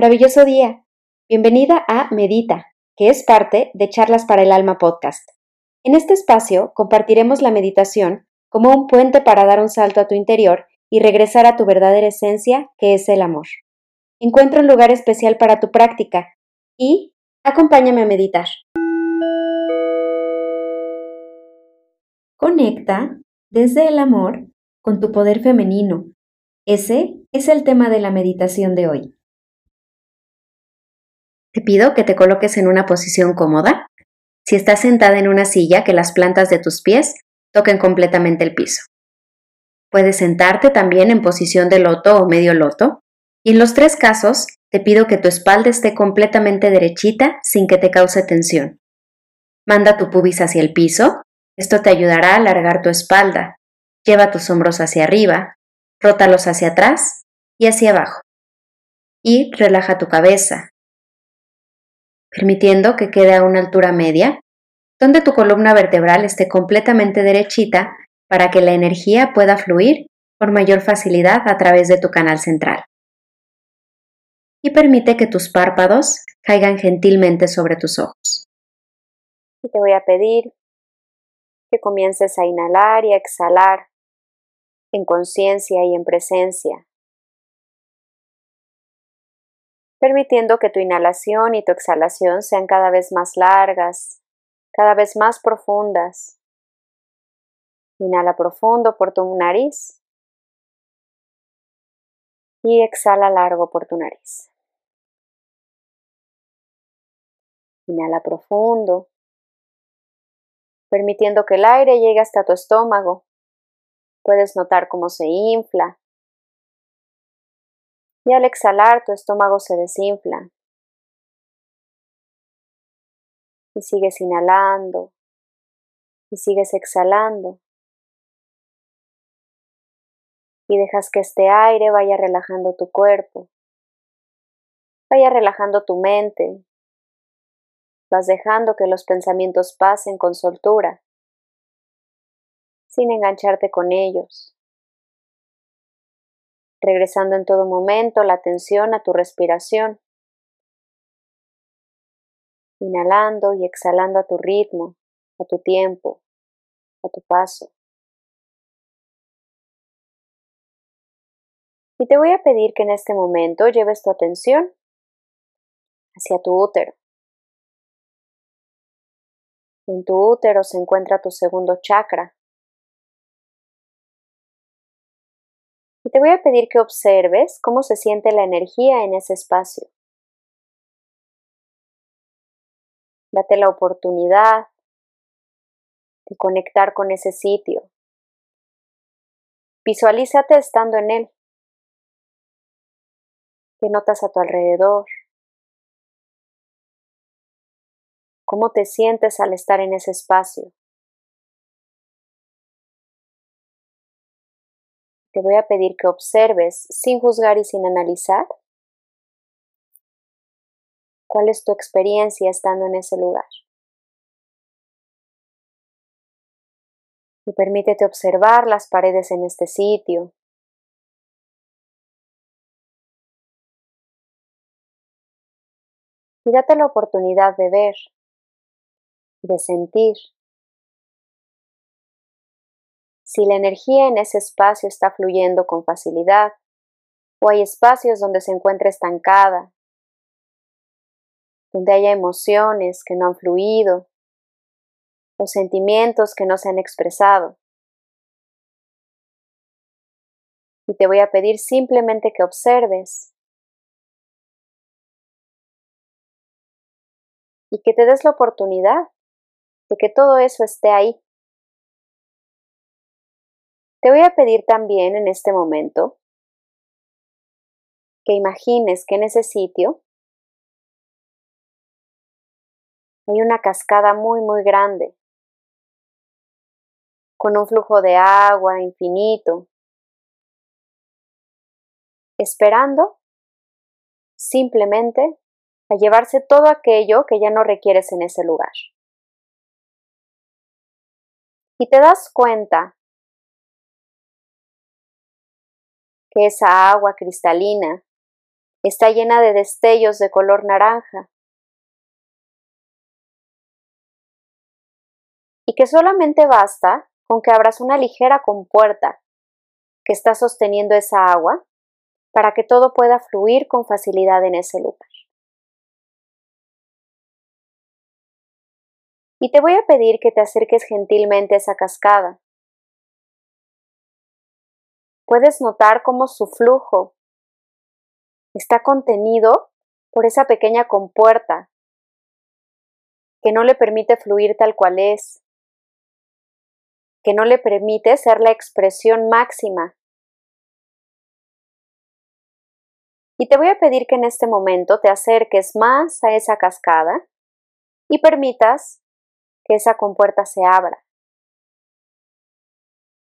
Maravilloso día. Bienvenida a Medita, que es parte de Charlas para el Alma podcast. En este espacio compartiremos la meditación como un puente para dar un salto a tu interior y regresar a tu verdadera esencia, que es el amor. Encuentra un lugar especial para tu práctica y acompáñame a meditar. Conecta desde el amor con tu poder femenino. Ese es el tema de la meditación de hoy. Te pido que te coloques en una posición cómoda. Si estás sentada en una silla, que las plantas de tus pies toquen completamente el piso. Puedes sentarte también en posición de loto o medio loto. Y en los tres casos, te pido que tu espalda esté completamente derechita sin que te cause tensión. Manda tu pubis hacia el piso. Esto te ayudará a alargar tu espalda. Lleva tus hombros hacia arriba, rótalos hacia atrás y hacia abajo. Y relaja tu cabeza, permitiendo que quede a una altura media, donde tu columna vertebral esté completamente derechita para que la energía pueda fluir con mayor facilidad a través de tu canal central. Y permite que tus párpados caigan gentilmente sobre tus ojos. Y te voy a pedir que comiences a inhalar y a exhalar en conciencia y en presencia permitiendo que tu inhalación y tu exhalación sean cada vez más largas, cada vez más profundas. Inhala profundo por tu nariz y exhala largo por tu nariz. Inhala profundo, permitiendo que el aire llegue hasta tu estómago. Puedes notar cómo se infla y al exhalar tu estómago se desinfla. Y sigues inhalando y sigues exhalando. Y dejas que este aire vaya relajando tu cuerpo, vaya relajando tu mente. Vas dejando que los pensamientos pasen con soltura, sin engancharte con ellos regresando en todo momento la atención a tu respiración, inhalando y exhalando a tu ritmo, a tu tiempo, a tu paso. Y te voy a pedir que en este momento lleves tu atención hacia tu útero. En tu útero se encuentra tu segundo chakra, y te voy a pedir que observes cómo se siente la energía en ese espacio. Date la oportunidad de conectar con ese sitio. Visualízate estando en él. ¿Qué notas a tu alrededor? ¿Cómo te sientes al estar en ese espacio? Te voy a pedir que observes sin juzgar y sin analizar cuál es tu experiencia estando en ese lugar. Y permítete observar las paredes en este sitio. Y date la oportunidad de ver, de sentir si la energía en ese espacio está fluyendo con facilidad o hay espacios donde se encuentra estancada, donde haya emociones que no han fluido o sentimientos que no se han expresado. Y te voy a pedir simplemente que observes y que te des la oportunidad de que todo eso esté ahí te voy a pedir también en este momento que imagines que en ese sitio hay una cascada muy, muy grande, con un flujo de agua infinito, esperando simplemente a llevarse todo aquello que ya no requieres en ese lugar. Y te das cuenta esa agua cristalina Está llena de destellos de color naranja. Y que solamente basta con que abras una ligera compuerta que está sosteniendo esa agua para que todo pueda fluir con facilidad en ese lugar. Y te voy a pedir que te acerques gentilmente a esa cascada. Puedes notar cómo su flujo está contenido por esa pequeña compuerta que no le permite fluir tal cual es, que no le permite ser la expresión máxima. Y te voy a pedir que en este momento te acerques más a esa cascada y permitas que esa compuerta se abra.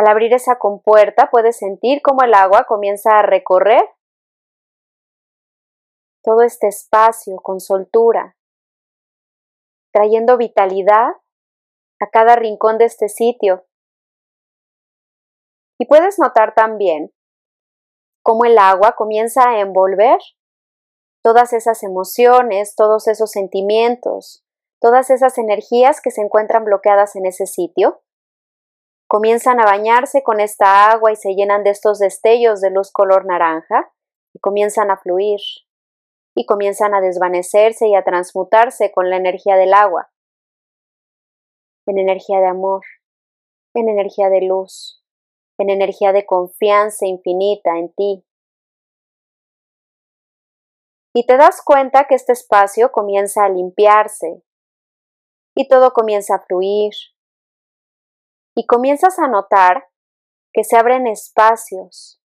Al abrir esa compuerta puedes sentir cómo el agua comienza a recorrer todo este espacio con soltura, trayendo vitalidad a cada rincón de este sitio. Y puedes notar también cómo el agua comienza a envolver todas esas emociones, todos esos sentimientos, todas esas energías que se encuentran bloqueadas en ese sitio. Comienzan a bañarse con esta agua y se llenan de estos destellos de luz color naranja y comienzan a fluir y comienzan a desvanecerse y a transmutarse con la energía del agua en energía de amor, en energía de luz, en energía de confianza infinita en ti. Y te das cuenta que este espacio comienza a limpiarse y todo comienza a fluir. Y comienzas a notar que se abren espacios.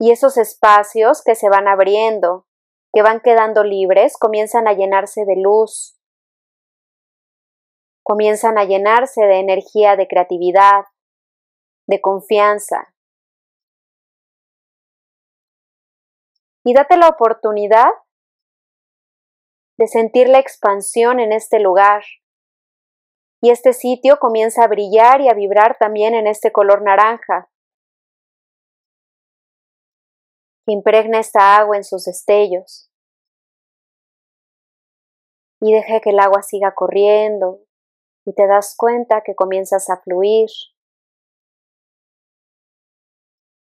Y esos espacios que se van abriendo, que van quedando libres, comienzan a llenarse de luz, comienzan a llenarse de energía de creatividad, de confianza. Y date la oportunidad de sentir la expansión en este lugar. Y este sitio comienza a brillar y a vibrar también en este color naranja. Impregna esta agua en sus destellos. Y deja que el agua siga corriendo, y te das cuenta que comienzas a fluir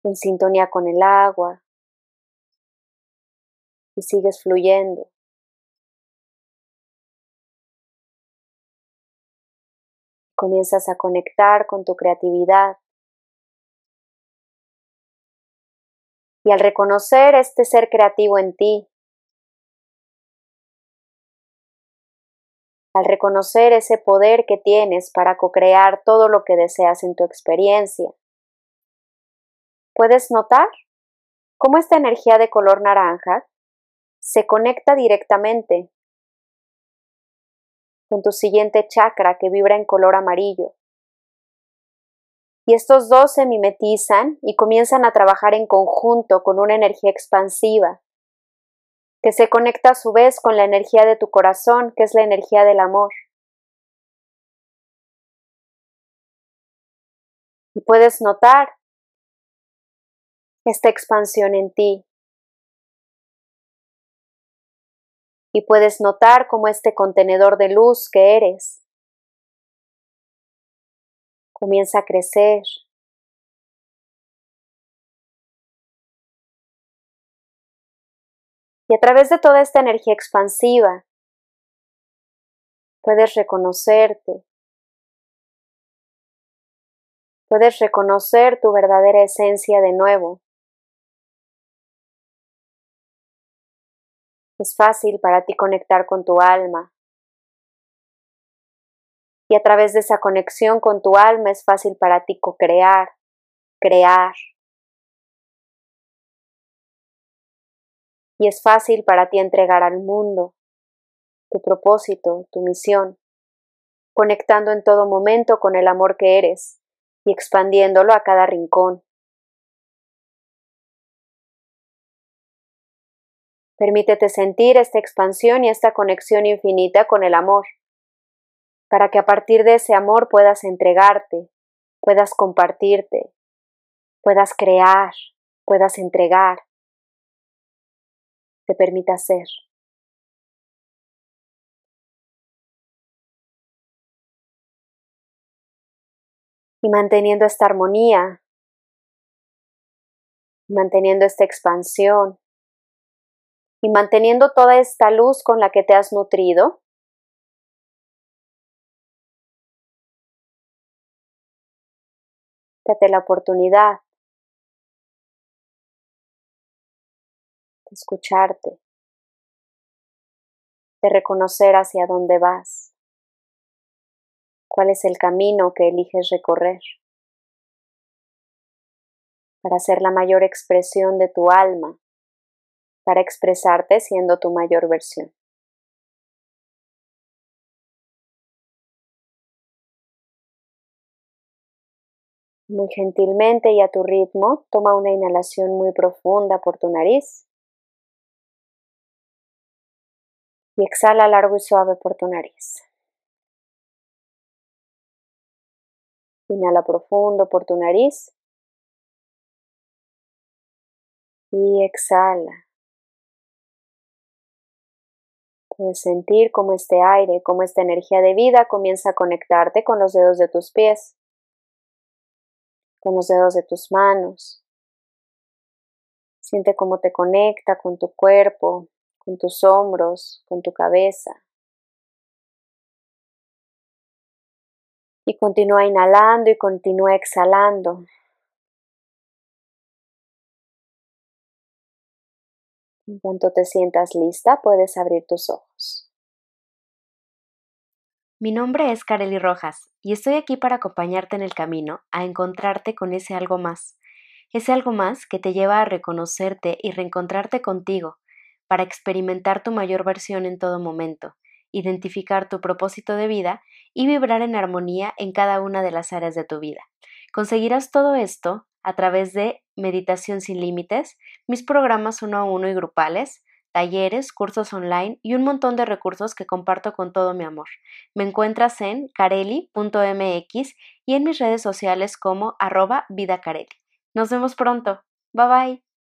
en sintonía con el agua y sigues fluyendo. Comienzas a conectar con tu creatividad. Y al reconocer este ser creativo en ti, al reconocer ese poder que tienes para co-crear todo lo que deseas en tu experiencia. Puedes notar cómo esta energía de color naranja se conecta directamente con tu siguiente chakra que vibra en color amarillo. Y estos dos se mimetizan y comienzan a trabajar en conjunto con una energía expansiva que se conecta a su vez con la energía de tu corazón, que es la energía del amor. Y puedes notar esta expansión en ti. Y puedes notar cómo este contenedor de luz que eres comienza a crecer, Y a través de toda esta energía expansiva, puedes reconocerte, puedes reconocer tu verdadera esencia de nuevo. Es fácil para ti conectar con tu alma. Y a través de esa conexión con tu alma es fácil para ti co-crear, crear, y es fácil para ti entregar al mundo tu propósito, tu misión, conectando en todo momento con el amor que eres y expandiéndolo a cada rincón. Permítete sentir esta expansión y esta conexión infinita con el amor, para que a partir de ese amor puedas entregarte, puedas compartirte, puedas crear, puedas entregar, te permita ser. Y manteniendo esta armonía, manteniendo esta expansión y manteniendo toda esta luz con la que te has nutrido, date la oportunidad de escucharte, de reconocer hacia dónde vas, cuál es el camino que eliges recorrer para ser la mayor expresión de tu alma, para expresarte siendo tu mayor versión. Muy gentilmente y a tu ritmo, toma una inhalación muy profunda por tu nariz y exhala largo y suave por tu nariz. Inhala profundo por tu nariz y exhala. Puedes sentir cómo este aire, cómo esta energía de vida comienza a conectarte con los dedos de tus pies con los dedos de tus manos. Siente cómo te conecta con tu cuerpo, con tus hombros, con tu cabeza. Y continúa inhalando y continúa exhalando. En cuanto te sientas lista, puedes abrir tus ojos. Mi nombre es Kareli Rojas y estoy aquí para acompañarte en el camino a encontrarte con ese algo más, ese algo más que te lleva a reconocerte y reencontrarte contigo, para experimentar tu mayor versión en todo momento, identificar tu propósito de vida y vibrar en armonía en cada una de las áreas de tu vida. Conseguirás todo esto a través de Meditación sin Límites, mis programas uno a uno y grupales, talleres, cursos online y un montón de recursos que comparto con todo mi amor. Me encuentras en careli.mx y en mis redes sociales como arroba vidacareli. Nos vemos pronto. Bye bye.